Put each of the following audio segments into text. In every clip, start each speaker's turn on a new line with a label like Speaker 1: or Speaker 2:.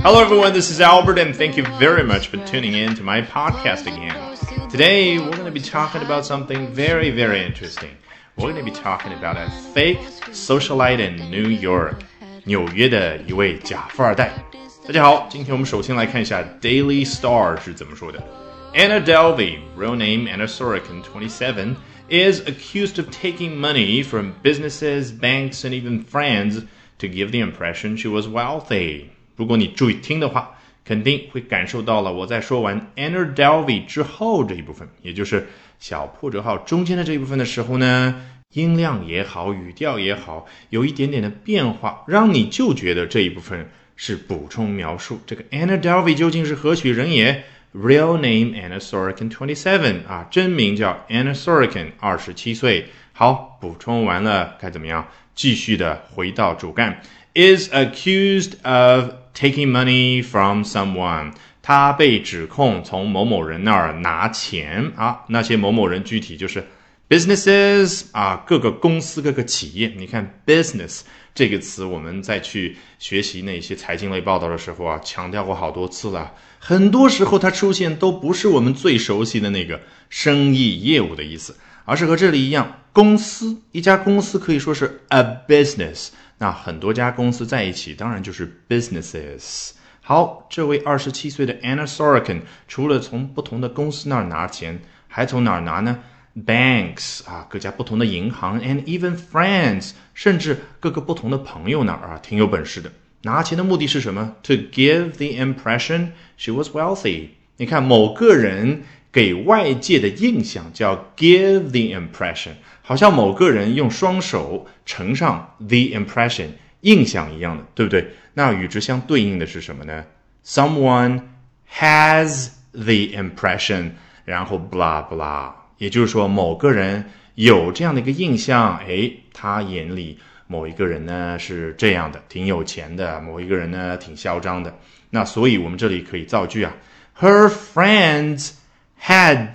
Speaker 1: Hello, everyone. This is Albert, and thank you very much for tuning in to my podcast again. Today, we're going to be talking about something very, very interesting. We're going to be talking about a fake socialite in New York. 纽约的一位假富二代。大家好，今天我们首先来看一下 Daily Star 是怎么说的。Anna Delvey, real name Anna Sorokin, 27, is accused of taking money from businesses, banks, and even friends to give the impression she was wealthy. 如果你注意听的话，肯定会感受到了。我在说完 Anna Delvey 之后这一部分，也就是小破折号中间的这一部分的时候呢，音量也好，语调也好，有一点点的变化，让你就觉得这一部分是补充描述。这个 Anna Delvey 究竟是何许人也？Real name Anna Sorokin, twenty seven 啊，真名叫 Anna Sorokin，二十七岁。好，补充完了，该怎么样？继续的回到主干。Is accused of taking money from someone，他被指控从某某人那儿拿钱啊。那些某某人具体就是 businesses 啊，各个公司、各个企业。你看 business 这个词，我们在去学习那些财经类报道的时候啊，强调过好多次了。很多时候它出现都不是我们最熟悉的那个生意业务的意思，而是和这里一样，公司一家公司可以说是 a business。那很多家公司在一起，当然就是 businesses。好，这位二十七岁的 Anna Sorokin 除了从不同的公司那儿拿钱，还从哪儿拿呢？Banks 啊，各家不同的银行，and even friends，甚至各个不同的朋友那儿啊，挺有本事的。拿钱的目的是什么？To give the impression she was wealthy。你看，某个人给外界的印象叫 give the impression。好像某个人用双手呈上 the impression 印象一样的，对不对？那与之相对应的是什么呢？Someone has the impression，然后 blah blah，也就是说某个人有这样的一个印象，哎，他眼里某一个人呢是这样的，挺有钱的；某一个人呢挺嚣张的。那所以我们这里可以造句啊，Her friends had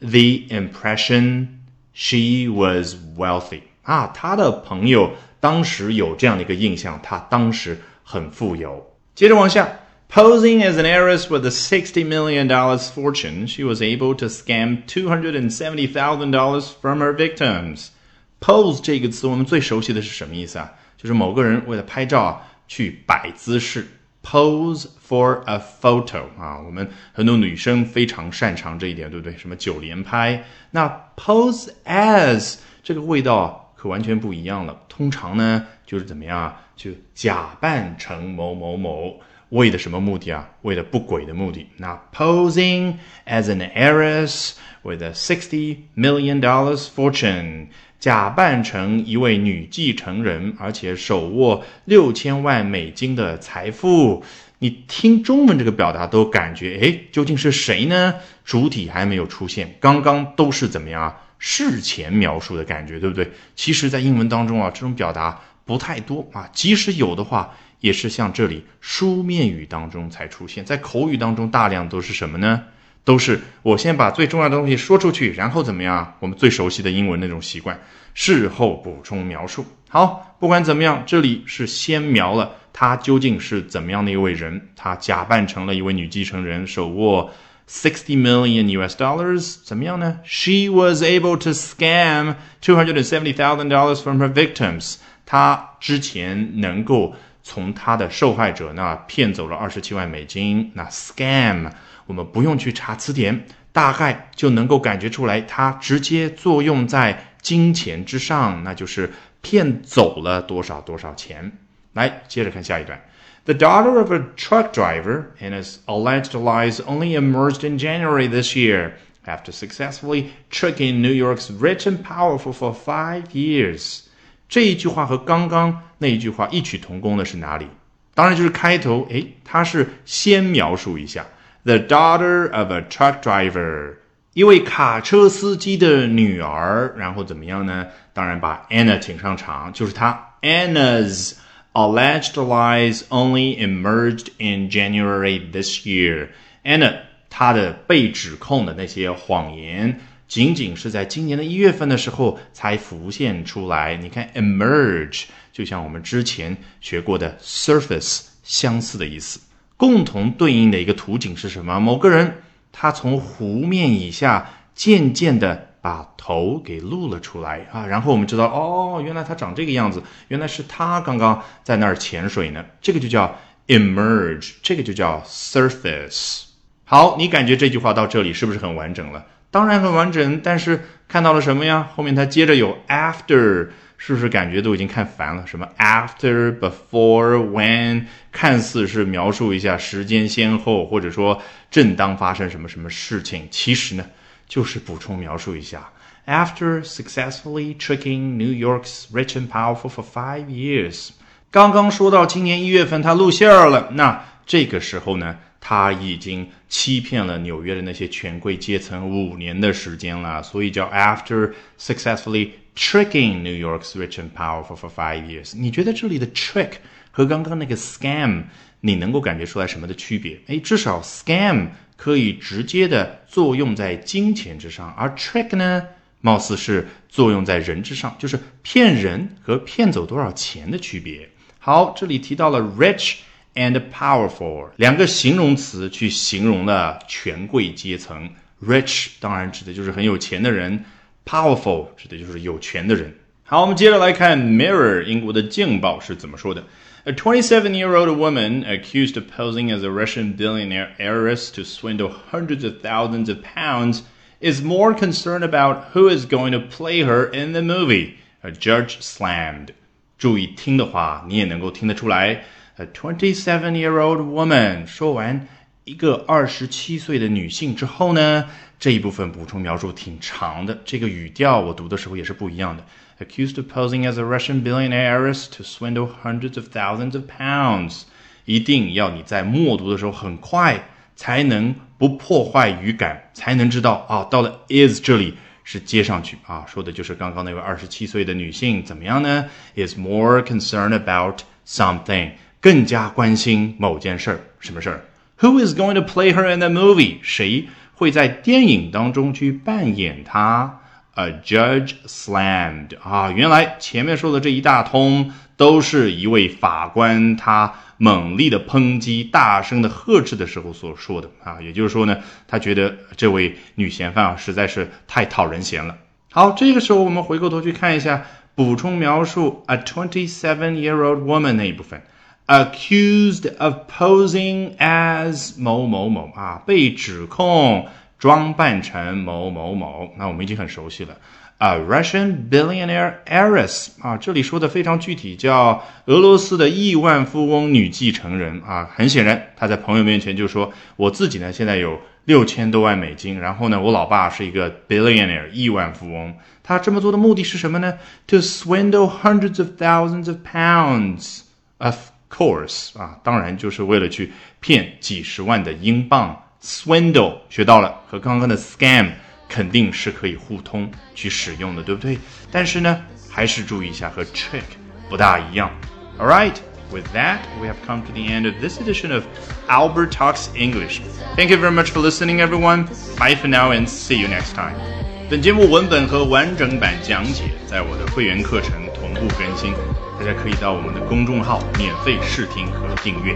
Speaker 1: the impression。She was wealthy 啊，她的朋友当时有这样的一个印象，她当时很富有。接着往下，Posing as an heiress with a sixty million dollars fortune, she was able to scam two hundred and seventy thousand dollars from her victims. Pose 这个词我们最熟悉的是什么意思啊？就是某个人为了拍照，去摆姿势。Pose for a photo 啊，我们很多女生非常擅长这一点，对不对？什么九连拍？那 pose as 这个味道可完全不一样了。通常呢，就是怎么样啊？就假扮成某某某，为的什么目的啊？为了不轨的目的。那 posing as an heiress with a sixty million dollars fortune。假扮成一位女继承人，而且手握六千万美金的财富，你听中文这个表达都感觉，哎，究竟是谁呢？主体还没有出现，刚刚都是怎么样啊？事前描述的感觉，对不对？其实，在英文当中啊，这种表达不太多啊，即使有的话，也是像这里书面语当中才出现，在口语当中大量都是什么呢？都是我先把最重要的东西说出去，然后怎么样？我们最熟悉的英文那种习惯，事后补充描述。好，不管怎么样，这里是先描了他究竟是怎么样的一位人。他假扮成了一位女继承人，手握 sixty million US dollars，怎么样呢？She was able to scam two hundred and seventy thousand dollars from her victims。她之前能够从她的受害者那骗走了二十七万美金。那 scam。我们不用去查词典，大概就能够感觉出来，它直接作用在金钱之上，那就是骗走了多少多少钱。来，接着看下一段。The daughter of a truck driver and his alleged lies only emerged in January this year after successfully tricking New York's rich and powerful for five years。 这一句话和刚刚那一句话异曲同工的是哪里？当然就是开头，诶，它是先描述一下。The daughter of a truck driver，一位卡车司机的女儿，然后怎么样呢？当然把 Anna 请上场，就是她。Anna's alleged lies only emerged in January this year. Anna 她的被指控的那些谎言，仅仅是在今年的一月份的时候才浮现出来。你看，emerge 就像我们之前学过的 surface 相似的意思。共同对应的一个图景是什么？某个人他从湖面以下渐渐的把头给露了出来啊，然后我们知道哦，原来他长这个样子，原来是他刚刚在那儿潜水呢，这个就叫 emerge，这个就叫 surface。好，你感觉这句话到这里是不是很完整了？当然很完整，但是看到了什么呀？后面它接着有 after，是不是感觉都已经看烦了？什么 after、before、when，看似是描述一下时间先后，或者说正当发生什么什么事情，其实呢，就是补充描述一下。After successfully tricking New York's rich and powerful for five years，刚刚说到今年一月份他露馅了，那这个时候呢？他已经欺骗了纽约的那些权贵阶层五年的时间了，所以叫 After successfully tricking New York's rich and powerful for five years。你觉得这里的 trick 和刚刚那个 scam，你能够感觉出来什么的区别？哎，至少 scam 可以直接的作用在金钱之上，而 trick 呢，貌似是作用在人之上，就是骗人和骗走多少钱的区别。好，这里提到了 rich。and powerful 两个形容词去形容了权贵阶层，rich 当然指的就是很有钱的人，powerful 指的就是有权的人。好，我们接着来看 Mirror 英国的镜报是怎么说的。A 27-year-old woman accused of posing as a Russian billionaire heiress to swindle hundreds of thousands of pounds is more concerned about who is going to play her in the movie. A judge slammed. 注意听的话，你也能够听得出来。 A twenty-seven-year-old woman。说完一个二十七岁的女性之后呢，这一部分补充描述挺长的。这个语调我读的时候也是不一样的。Accused of posing as a Russian billionaire heiress to swindle hundreds of thousands of pounds。一定要你在默读的时候很快，才能不破坏语感，才能知道啊，到了 is 这里是接上去啊，说的就是刚刚那位二十七岁的女性怎么样呢？Is more concerned about something。 更加关心某件事儿，什么事儿？Who is going to play her in the movie？谁会在电影当中去扮演她？A judge slammed 啊，原来前面说的这一大通都是一位法官他猛力的抨击、大声的呵斥的时候所说的啊，也就是说呢，他觉得这位女嫌犯啊实在是太讨人嫌了。好，这个时候我们回过头去看一下补充描述 a twenty-seven-year-old woman 那一部分。Accused of posing as 某某某啊，被指控装扮成某某某。那我们已经很熟悉了。A Russian billionaire heiress 啊，这里说的非常具体，叫俄罗斯的亿万富翁女继承人啊。很显然，她在朋友面前就说：“我自己呢，现在有六千多万美金，然后呢，我老爸是一个 billionaire 亿万富翁。他这么做的目的是什么呢？To swindle hundreds of thousands of pounds of Course 啊，当然就是为了去骗几十万的英镑。Swindle 学到了，和刚刚的 scam 肯定是可以互通去使用的，对不对？但是呢，还是注意一下和 trick 不大一样。All right, with that, we have come to the end of this edition of Albert Talks English. Thank you very much for listening, everyone. Bye for now, and see you next time. 本节目文本和完整版讲解在我的会员课程同步更新。 大家可以到我们的公众号免费试听和订阅。